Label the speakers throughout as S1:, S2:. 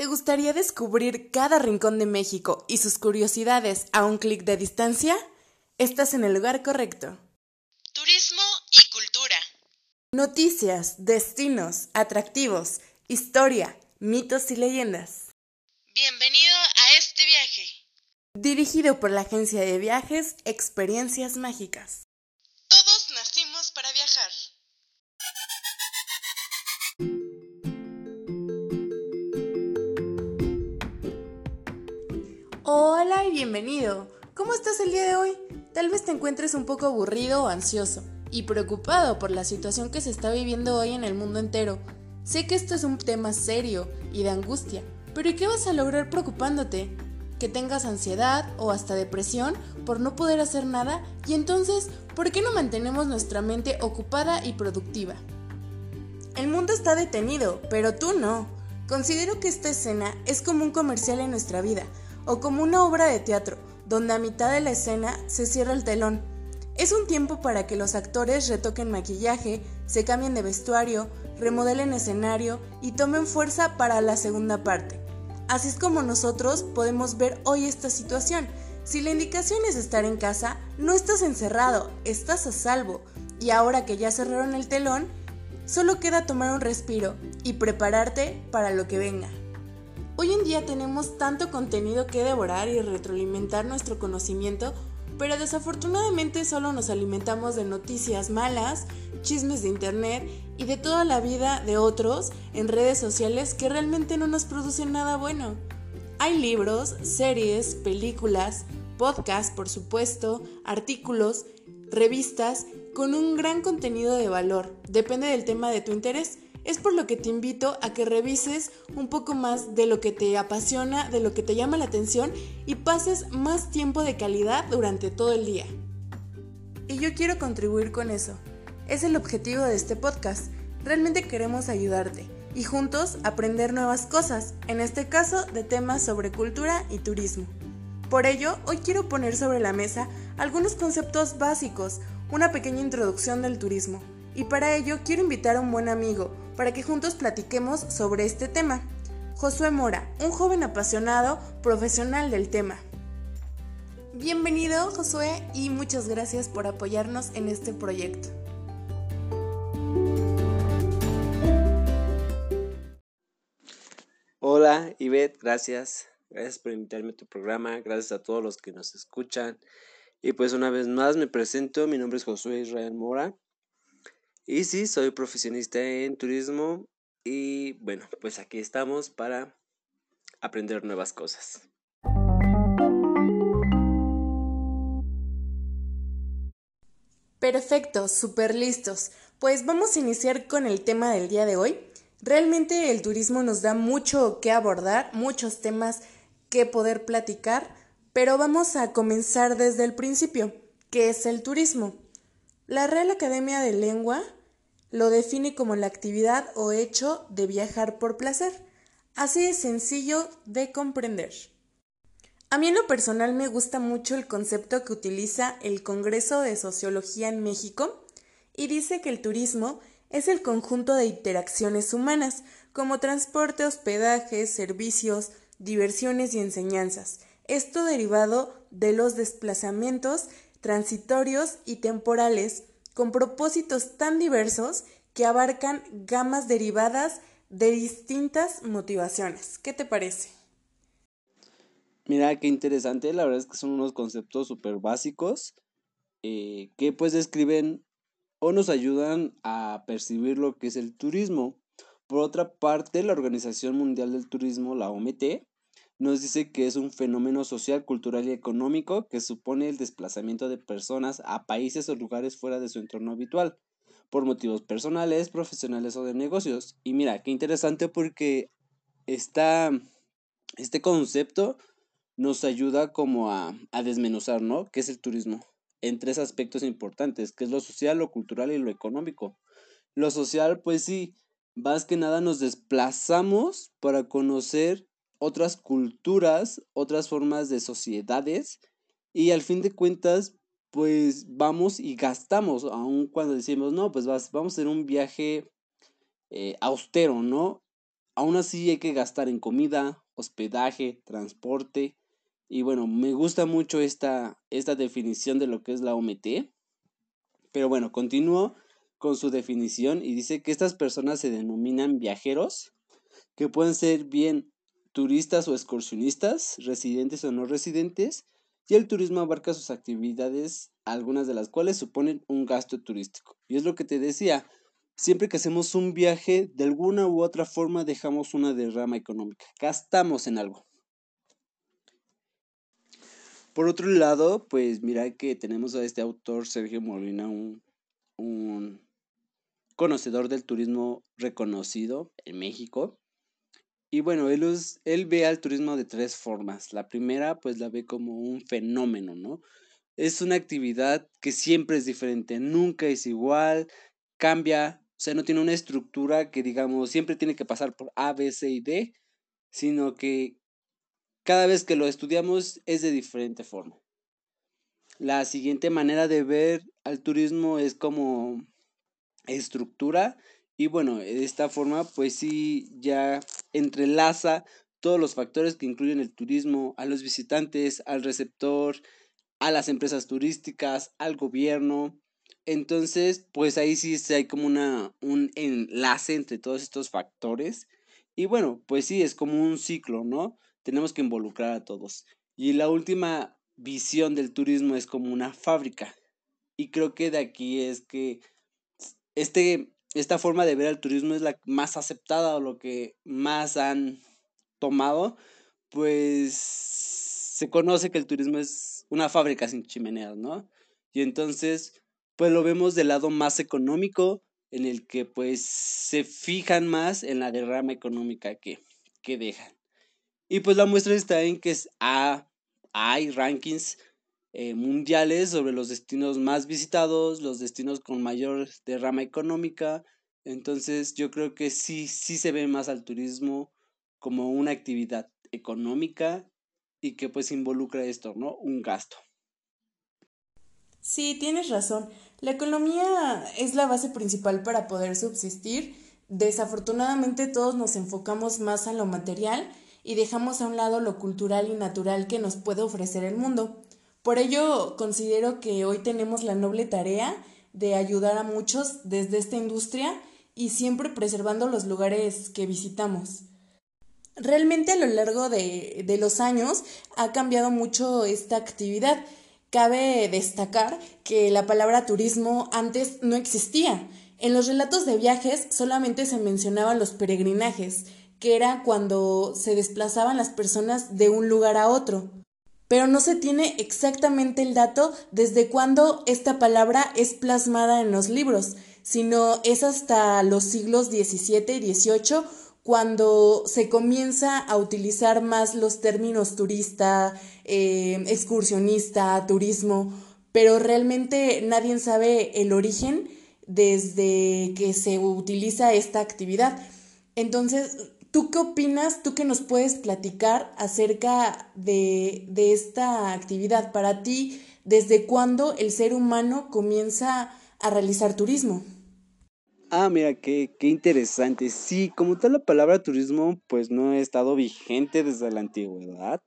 S1: ¿Te gustaría descubrir cada rincón de México y sus curiosidades a un clic de distancia? Estás en el lugar correcto.
S2: Turismo y cultura.
S1: Noticias, destinos, atractivos, historia, mitos y leyendas.
S2: Bienvenido a este viaje.
S1: Dirigido por la agencia de viajes Experiencias Mágicas. Hola y bienvenido. ¿Cómo estás el día de hoy? Tal vez te encuentres un poco aburrido o ansioso y preocupado por la situación que se está viviendo hoy en el mundo entero. Sé que esto es un tema serio y de angustia, pero ¿y qué vas a lograr preocupándote? Que tengas ansiedad o hasta depresión por no poder hacer nada y entonces, ¿por qué no mantenemos nuestra mente ocupada y productiva? El mundo está detenido, pero tú no. Considero que esta escena es como un comercial en nuestra vida, o como una obra de teatro, donde a mitad de la escena se cierra el telón. Es un tiempo para que los actores retoquen maquillaje, se cambien de vestuario, remodelen escenario y tomen fuerza para la segunda parte. Así es como nosotros podemos ver hoy esta situación. Si la indicación es estar en casa, no estás encerrado, estás a salvo. Y ahora que ya cerraron el telón, solo queda tomar un respiro y prepararte para lo que venga. Hoy en día tenemos tanto contenido que devorar y retroalimentar nuestro conocimiento, pero desafortunadamente solo nos alimentamos de noticias malas, chismes de internet y de toda la vida de otros en redes sociales que realmente no nos producen nada bueno. Hay libros, series, películas, podcasts, por supuesto, artículos, revistas con un gran contenido de valor, depende del tema de tu interés es por lo que te invito a que revises un poco más de lo que te apasiona, de lo que te llama la atención y pases más tiempo de calidad durante todo el día. Y yo quiero contribuir con eso. Es el objetivo de este podcast. Realmente queremos ayudarte y juntos aprender nuevas cosas, en este caso de temas sobre cultura y turismo. Por ello, hoy quiero poner sobre la mesa algunos conceptos básicos, una pequeña introducción del turismo. Y para ello quiero invitar a un buen amigo, para que juntos platiquemos sobre este tema. Josué Mora, un joven apasionado, profesional del tema. Bienvenido Josué y muchas gracias por apoyarnos en este proyecto.
S3: Hola Ivette, gracias. Gracias por invitarme a tu programa, gracias a todos los que nos escuchan. Y pues una vez más me presento, mi nombre es Josué Israel Mora. Y sí, soy profesionista en turismo y bueno, pues aquí estamos para aprender nuevas cosas.
S1: Perfecto, súper listos. Pues vamos a iniciar con el tema del día de hoy. Realmente el turismo nos da mucho que abordar, muchos temas que poder platicar, pero vamos a comenzar desde el principio. ¿Qué es el turismo? La Real Academia de Lengua lo define como la actividad o hecho de viajar por placer. Así de sencillo de comprender. A mí en lo personal me gusta mucho el concepto que utiliza el Congreso de Sociología en México y dice que el turismo es el conjunto de interacciones humanas, como transporte, hospedaje, servicios, diversiones y enseñanzas. Esto derivado de los desplazamientos transitorios y temporales con propósitos tan diversos que abarcan gamas derivadas de distintas motivaciones. ¿Qué te parece?
S3: Mira, qué interesante, la verdad es que son unos conceptos súper básicos eh, que pues describen o nos ayudan a percibir lo que es el turismo. Por otra parte, la Organización Mundial del Turismo, la OMT, nos dice que es un fenómeno social, cultural y económico que supone el desplazamiento de personas a países o lugares fuera de su entorno habitual, por motivos personales, profesionales o de negocios. Y mira, qué interesante porque esta, este concepto nos ayuda como a, a desmenuzar, ¿no? ¿Qué es el turismo? En tres aspectos importantes, que es lo social, lo cultural y lo económico. Lo social, pues sí, más que nada nos desplazamos para conocer otras culturas, otras formas de sociedades y al fin de cuentas pues vamos y gastamos, aun cuando decimos, no, pues vas, vamos a hacer un viaje eh, austero, ¿no? aún así hay que gastar en comida, hospedaje, transporte. Y bueno, me gusta mucho esta, esta definición de lo que es la OMT. Pero bueno, continúo con su definición y dice que estas personas se denominan viajeros, que pueden ser bien turistas o excursionistas, residentes o no residentes, y el turismo abarca sus actividades, algunas de las cuales suponen un gasto turístico. Y es lo que te decía, siempre que hacemos un viaje, de alguna u otra forma dejamos una derrama económica, gastamos en algo. Por otro lado, pues mira que tenemos a este autor, Sergio Molina, un, un conocedor del turismo reconocido en México. Y bueno, él, él ve al turismo de tres formas. La primera, pues la ve como un fenómeno, ¿no? Es una actividad que siempre es diferente, nunca es igual, cambia, o sea, no tiene una estructura que digamos siempre tiene que pasar por A, B, C y D, sino que cada vez que lo estudiamos es de diferente forma. La siguiente manera de ver al turismo es como estructura y bueno, de esta forma pues sí ya entrelaza todos los factores que incluyen el turismo, a los visitantes, al receptor, a las empresas turísticas, al gobierno. Entonces, pues ahí sí hay como una, un enlace entre todos estos factores. Y bueno, pues sí, es como un ciclo, ¿no? Tenemos que involucrar a todos. Y la última visión del turismo es como una fábrica. Y creo que de aquí es que este esta forma de ver al turismo es la más aceptada o lo que más han tomado, pues se conoce que el turismo es una fábrica sin chimeneas, ¿no? Y entonces, pues lo vemos del lado más económico, en el que pues se fijan más en la derrama económica que, que dejan. Y pues la muestra está en que es hay rankings eh, mundiales sobre los destinos más visitados, los destinos con mayor derrama económica. Entonces yo creo que sí, sí se ve más al turismo como una actividad económica y que pues involucra esto, ¿no? Un gasto.
S1: Sí, tienes razón. La economía es la base principal para poder subsistir. Desafortunadamente todos nos enfocamos más a lo material y dejamos a un lado lo cultural y natural que nos puede ofrecer el mundo. Por ello, considero que hoy tenemos la noble tarea de ayudar a muchos desde esta industria y siempre preservando los lugares que visitamos. Realmente a lo largo de, de, los años ha cambiado mucho esta actividad. Cabe destacar que la palabra turismo antes no existía. En los relatos de viajes solamente se mencionaban los peregrinajes, que era cuando se desplazaban las personas de un lugar a otro pero no se tiene exactamente el dato desde cuándo esta palabra es plasmada en los libros, sino es hasta los siglos XVII y XVIII cuando se comienza a utilizar más los términos turista, eh, excursionista, turismo, pero realmente nadie sabe el origen desde que se utiliza esta actividad. Entonces, ¿Tú qué opinas? ¿Tú qué nos puedes platicar acerca de, de, esta actividad? Para ti, ¿desde cuándo el ser humano comienza a realizar turismo?
S3: Ah, mira, qué, qué interesante. Sí, como tal la palabra turismo, pues no ha estado vigente desde la antigüedad,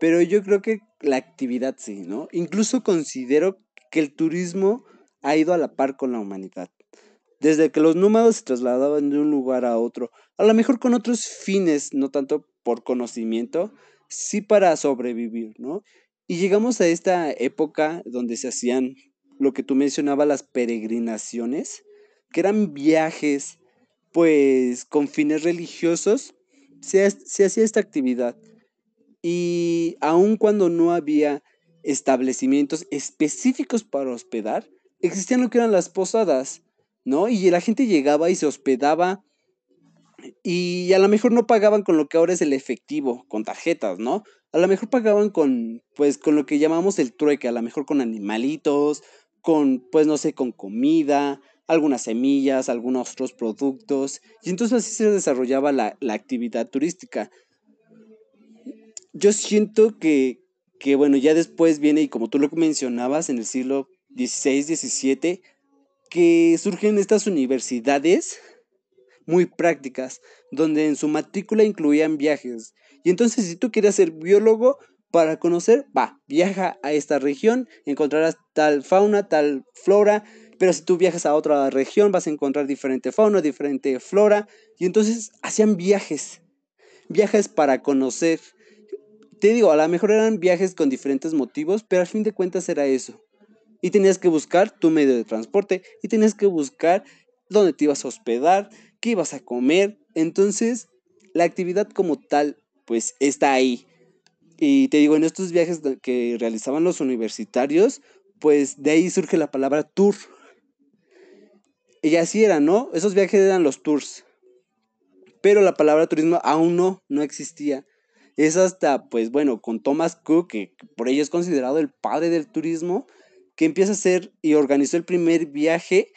S3: pero yo creo que la actividad sí, ¿no? Incluso considero que el turismo ha ido a la par con la humanidad. Desde que los nómadas se trasladaban de un lugar a otro, a lo mejor con otros fines, no tanto por conocimiento, sí para sobrevivir, ¿no? Y llegamos a esta época donde se hacían lo que tú mencionabas, las peregrinaciones, que eran viajes, pues con fines religiosos, se, se hacía esta actividad. Y aun cuando no había establecimientos específicos para hospedar, existían lo que eran las posadas, ¿no? Y la gente llegaba y se hospedaba y a lo mejor no pagaban con lo que ahora es el efectivo, con tarjetas, ¿no? A lo mejor pagaban con, pues, con lo que llamamos el trueque, a lo mejor con animalitos, con, pues, no sé, con comida, algunas semillas, algunos otros productos. Y entonces así se desarrollaba la, la actividad turística. Yo siento que, que, bueno, ya después viene, y como tú lo mencionabas, en el siglo XVI, XVII, que surgen estas universidades muy prácticas, donde en su matrícula incluían viajes. Y entonces si tú querías ser biólogo, para conocer, va, viaja a esta región, encontrarás tal fauna, tal flora, pero si tú viajas a otra región vas a encontrar diferente fauna, diferente flora, y entonces hacían viajes, viajes para conocer. Te digo, a lo mejor eran viajes con diferentes motivos, pero al fin de cuentas era eso. Y tenías que buscar tu medio de transporte y tenías que buscar dónde te ibas a hospedar, qué ibas a comer. Entonces, la actividad como tal, pues está ahí. Y te digo, en estos viajes que realizaban los universitarios, pues de ahí surge la palabra tour. Y así era, ¿no? Esos viajes eran los tours. Pero la palabra turismo aún no, no existía. Es hasta, pues bueno, con Thomas Cook, que por ello es considerado el padre del turismo, que empieza a hacer y organizó el primer viaje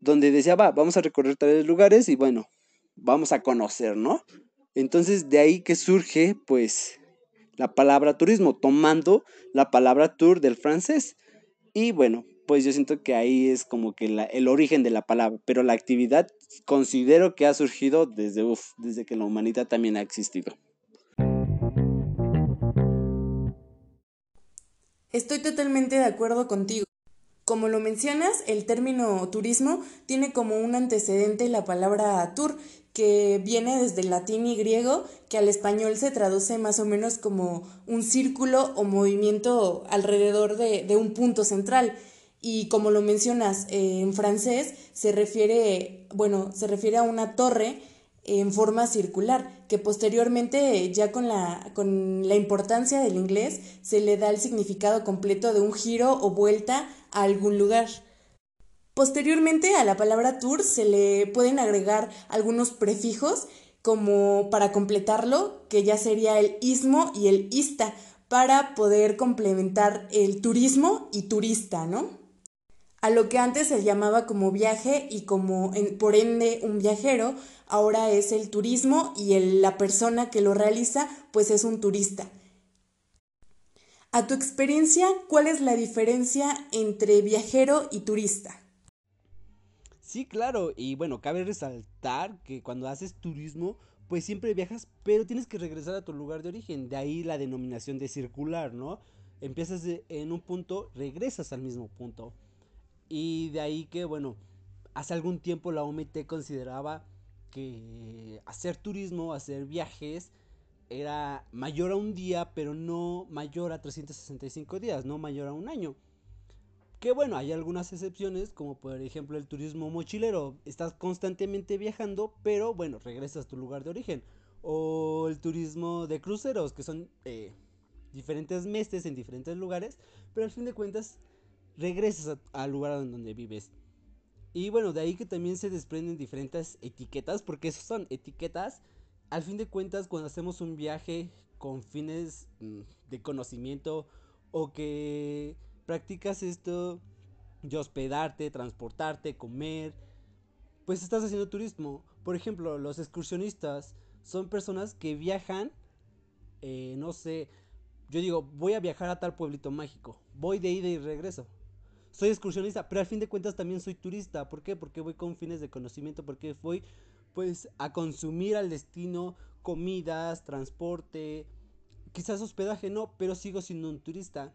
S3: donde decía, va, vamos a recorrer tales lugares y bueno, vamos a conocer, ¿no? Entonces de ahí que surge, pues, la palabra turismo, tomando la palabra tour del francés. Y bueno, pues yo siento que ahí es como que el origen de la palabra, pero la actividad considero que ha surgido desde, desde que la humanidad también ha existido.
S1: Estoy totalmente de acuerdo contigo. Como lo mencionas, el término turismo tiene como un antecedente la palabra tour, que viene desde el latín y griego, que al español se traduce más o menos como un círculo o movimiento alrededor de, un punto central. Y como lo mencionas, eh, en francés se refiere, bueno, se refiere a una torre en forma circular, que posteriormente ya con la, con la importancia del inglés se le da el significado completo de un giro o vuelta a algún lugar. Posteriormente a la palabra tour se le pueden agregar algunos prefijos como para completarlo, que ya sería el ismo y el ista, para poder complementar el turismo y turista, ¿no? A lo que antes se llamaba como viaje y como por ende un viajero, ahora es el turismo y la persona que lo realiza pues es un turista. A tu experiencia, ¿cuál es la diferencia entre viajero y turista?
S3: Sí, claro, y bueno, cabe resaltar que cuando haces turismo, pues siempre viajas, pero tienes que regresar a tu lugar de origen, de ahí la denominación de circular, ¿no? Empiezas en un punto, regresas al mismo punto. Y de ahí que, bueno, hace algún tiempo la OMT consideraba que hacer turismo, hacer viajes, era mayor a un día, pero no mayor a 365 días, no mayor a un año. Que bueno, hay algunas excepciones, como por ejemplo el turismo mochilero. Estás constantemente viajando, pero bueno, regresas a tu lugar de origen. O el turismo de cruceros, que son eh, diferentes meses en diferentes lugares, pero al fin de cuentas regresas al lugar donde vives. Y bueno, de ahí que también se desprenden diferentes etiquetas, porque esas son etiquetas. Al fin de cuentas, cuando hacemos un viaje con fines mm, de conocimiento o que practicas esto de hospedarte, transportarte, comer, pues estás haciendo turismo. Por ejemplo, los excursionistas son personas que viajan, eh, no sé, yo digo, voy a viajar a tal pueblito mágico, voy de ida y regreso. Soy excursionista, pero al fin de cuentas también soy turista. ¿Por qué? Porque voy con fines de conocimiento, porque voy pues a consumir al destino comidas, transporte, quizás hospedaje no, pero sigo siendo un turista.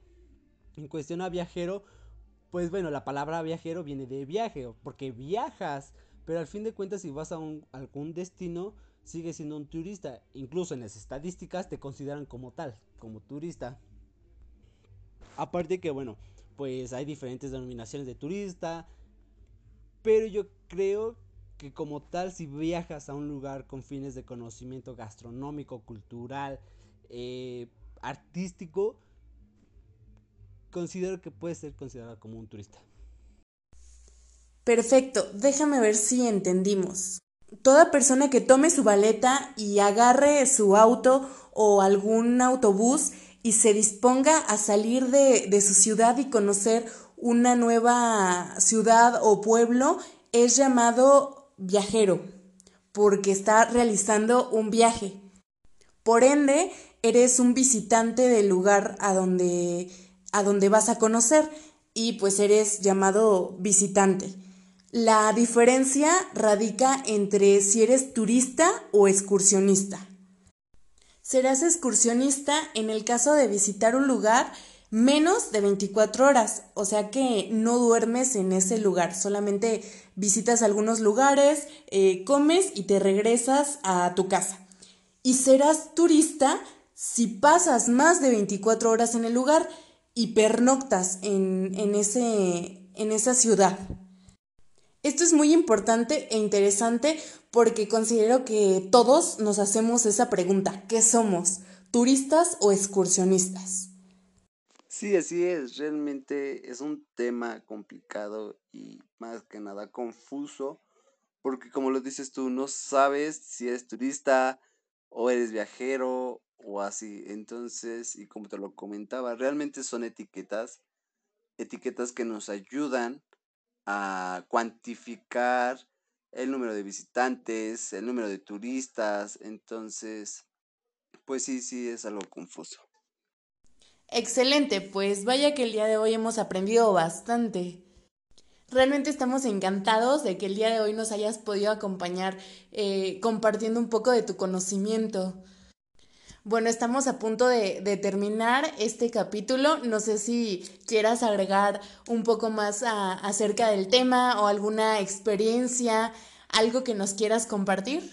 S3: En cuestión a viajero, pues bueno, la palabra viajero viene de viaje, porque viajas, pero al fin de cuentas si vas a, un, algún destino, sigues siendo un turista. Incluso en las estadísticas te consideran como tal, como turista. Aparte que bueno, pues hay diferentes denominaciones de turista, pero yo creo que como tal si viajas a un lugar con fines de conocimiento gastronómico, cultural, eh, artístico, considero que puede ser considerado como un turista.
S1: Perfecto, déjame ver si entendimos. Toda persona que tome su baleta y agarre su auto o algún autobús y se disponga a salir de, de su ciudad y conocer una nueva ciudad o pueblo es llamado viajero, porque está realizando un viaje. Por ende, eres un visitante del lugar a donde a donde vas a conocer y pues eres llamado visitante. La diferencia radica entre si eres turista o excursionista. Serás excursionista en el caso de visitar un lugar menos de 24 horas, o sea que no duermes en ese lugar, solamente visitas algunos lugares, eh, comes y te regresas a tu casa. Y serás turista si pasas más de 24 horas en el lugar y pernoctas en, en, ese, en esa ciudad. Esto es muy importante e interesante porque considero que todos nos hacemos esa pregunta, ¿qué somos? ¿Turistas o excursionistas?
S3: Sí, así es, realmente es un tema complicado y más que nada confuso, porque como lo dices tú, no sabes si eres turista o eres viajero o así. Entonces, y como te lo comentaba, realmente son etiquetas, etiquetas que nos ayudan a cuantificar el número de visitantes, el número de turistas, entonces, pues sí, sí, es algo confuso.
S1: Excelente, pues vaya que el día de hoy hemos aprendido bastante. Realmente estamos encantados de que el día de hoy nos hayas podido acompañar eh, compartiendo un poco de tu conocimiento. Bueno, estamos a punto de, terminar este capítulo. No sé si quieras agregar un poco más acerca del tema o alguna experiencia, algo que nos quieras compartir.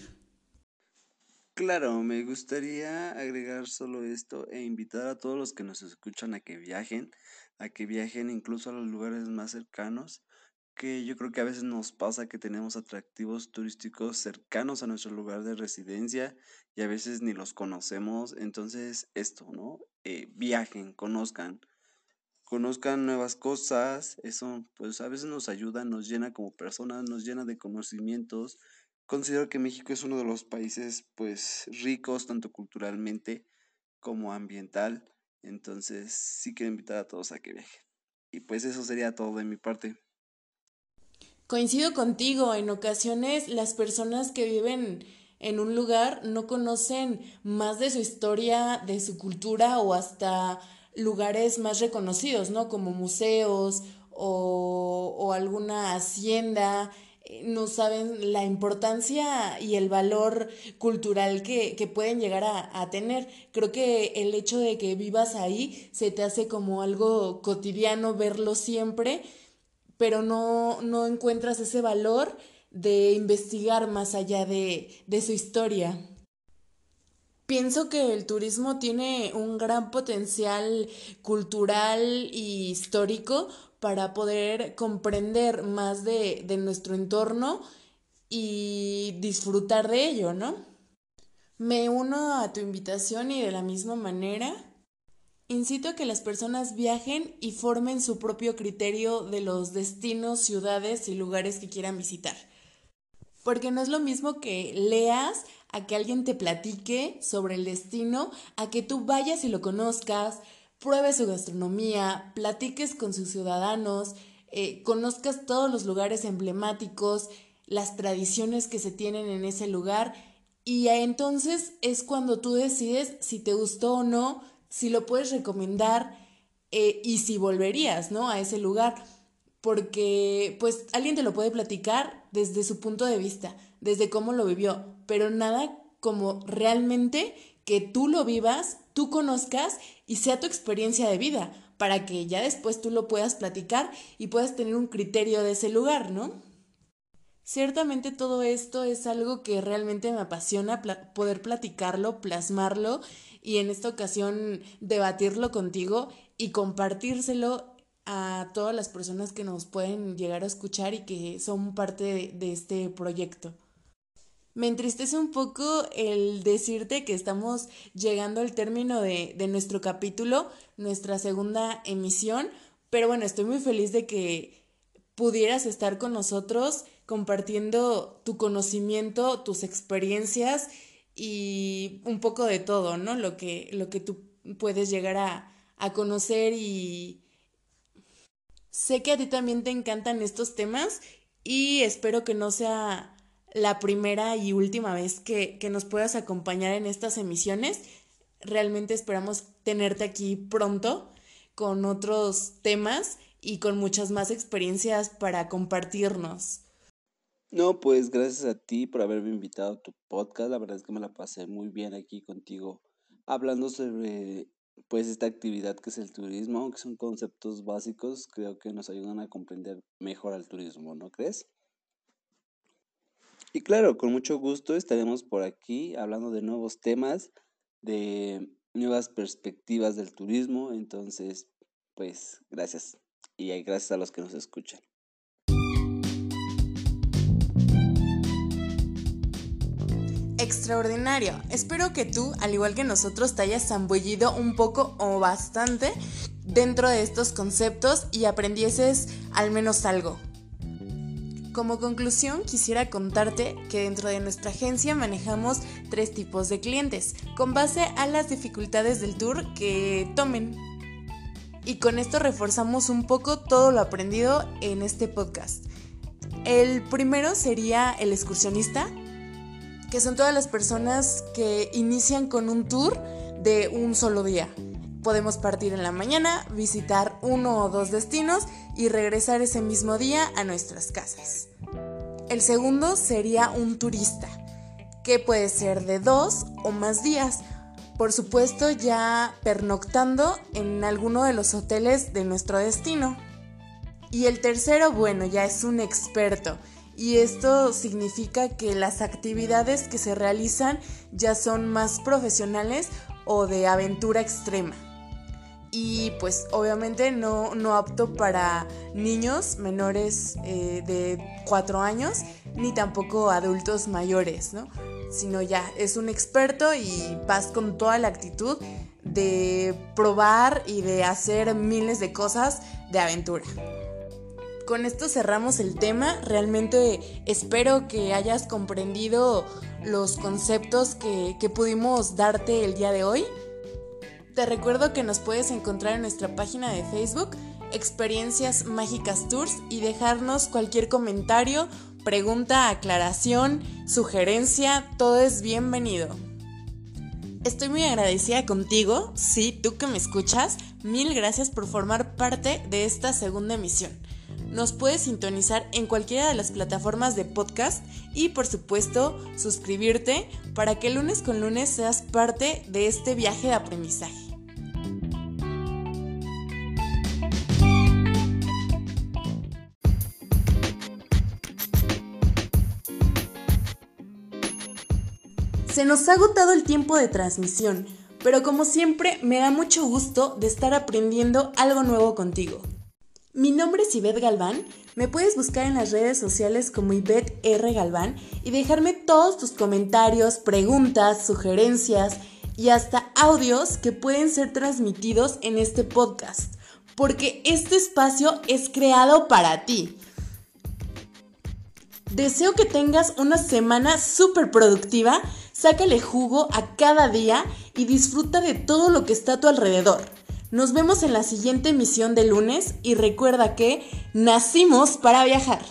S3: Claro, me gustaría agregar solo esto e invitar a todos los que nos escuchan a que viajen, a que viajen incluso a los lugares más cercanos, que yo creo que a veces nos pasa que tenemos atractivos turísticos cercanos a nuestro lugar de residencia y a veces ni los conocemos. Entonces, esto, ¿no? Eh, viajen, conozcan, conozcan nuevas cosas. Eso, pues a veces nos ayuda, nos llena como personas, nos llena de conocimientos. Considero que México es uno de los países, pues, ricos, tanto culturalmente como ambiental. Entonces, sí quiero invitar a todos a que viajen. Y pues eso sería todo de mi parte.
S1: Coincido contigo, en ocasiones las personas que viven en un lugar no conocen más de su historia, de su cultura o hasta lugares más reconocidos, ¿no? Como museos o, alguna hacienda, eh, no saben la importancia y el valor cultural que, pueden llegar a, tener. Creo que el hecho de que vivas ahí se te hace como algo cotidiano verlo siempre pero no, no encuentras ese valor de investigar más allá de, de su historia. Pienso que el turismo tiene un gran potencial cultural y histórico para poder comprender más de, de nuestro entorno y disfrutar de ello, ¿no? Me uno a tu invitación y de la misma manera Incito a que las personas viajen y formen su propio criterio de los destinos, ciudades y lugares que quieran visitar. Porque no es lo mismo que leas a que alguien te platique sobre el destino, a que tú vayas y lo conozcas, pruebes su gastronomía, platiques con sus ciudadanos, eh, conozcas todos los lugares emblemáticos, las tradiciones que se tienen en ese lugar y entonces es cuando tú decides si te gustó o no, si lo puedes recomendar eh, y si volverías, ¿no? A ese lugar. Porque, pues, alguien te lo puede platicar desde su punto de vista, desde cómo lo vivió, pero nada como realmente que tú lo vivas, tú conozcas y sea tu experiencia de vida, para que ya después tú lo puedas platicar y puedas tener un criterio de ese lugar, ¿no? Ciertamente todo esto es algo que realmente me apasiona poder platicarlo, plasmarlo y en esta ocasión debatirlo contigo y compartírselo a todas las personas que nos pueden llegar a escuchar y que son parte de, este proyecto. Me entristece un poco el decirte que estamos llegando al término de, de nuestro capítulo, nuestra segunda emisión, pero bueno, estoy muy feliz de que pudieras estar con nosotros compartiendo tu conocimiento, tus experiencias y un poco de todo, ¿no? Lo que, lo que tú puedes llegar a, a conocer y sé que a ti también te encantan estos temas y espero que no sea la primera y última vez que, que nos puedas acompañar en estas emisiones. Realmente esperamos tenerte aquí pronto con otros temas y con muchas más experiencias para compartirnos.
S3: No, pues gracias a ti por haberme invitado a tu podcast. La verdad es que me la pasé muy bien aquí contigo hablando sobre pues esta actividad que es el turismo, aunque son conceptos básicos, creo que nos ayudan a comprender mejor al turismo, ¿no crees? Y claro, con mucho gusto estaremos por aquí hablando de nuevos temas, de nuevas perspectivas del turismo, entonces, pues gracias y gracias a los que nos escuchan.
S1: Extraordinario. Espero que tú, al igual que nosotros, te hayas zambullido un poco o bastante dentro de estos conceptos y aprendieses al menos algo. Como conclusión, quisiera contarte que dentro de nuestra agencia manejamos tres tipos de clientes, con base a las dificultades del tour que tomen. Y con esto reforzamos un poco todo lo aprendido en este podcast. El primero sería el excursionista, que son todas las personas que inician con un tour de un solo día. Podemos partir en la mañana, visitar uno o dos destinos y regresar ese mismo día a nuestras casas. El segundo sería un turista, que puede ser de dos o más días. Por supuesto, ya pernoctando en alguno de los hoteles de nuestro destino. Y el tercero, bueno, ya es un experto y esto significa que las actividades que se realizan ya son más profesionales o de aventura extrema. Y pues obviamente no, no apto para niños menores eh, de 4 años ni tampoco adultos mayores, ¿no? Sino ya es un experto y vas con toda la actitud de probar y de hacer miles de cosas de aventura con esto cerramos el tema. Realmente espero que hayas comprendido los conceptos que, pudimos darte el día de hoy. Te recuerdo que nos puedes encontrar en nuestra página de Facebook, Experiencias Mágicas Tours, y dejarnos cualquier comentario, pregunta, aclaración, sugerencia, todo es bienvenido. Estoy muy agradecida contigo, sí, tú que me escuchas, mil gracias por formar parte de esta segunda emisión. Nos puedes sintonizar en cualquiera de las plataformas de podcast y por supuesto suscribirte para que lunes con lunes seas parte de este viaje de aprendizaje. Se nos ha agotado el tiempo de transmisión, pero como siempre me da mucho gusto de estar aprendiendo algo nuevo contigo. Mi nombre es Ivette Galván. Me puedes buscar en las redes sociales como Ivette R. Galván y dejarme todos tus comentarios, preguntas, sugerencias y hasta audios que pueden ser transmitidos en este podcast, porque este espacio es creado para ti. Deseo que tengas una semana súper productiva, sácale jugo a cada día y disfruta de todo lo que está a tu alrededor. Nos vemos en la siguiente emisión de lunes y recuerda que nacimos para viajar.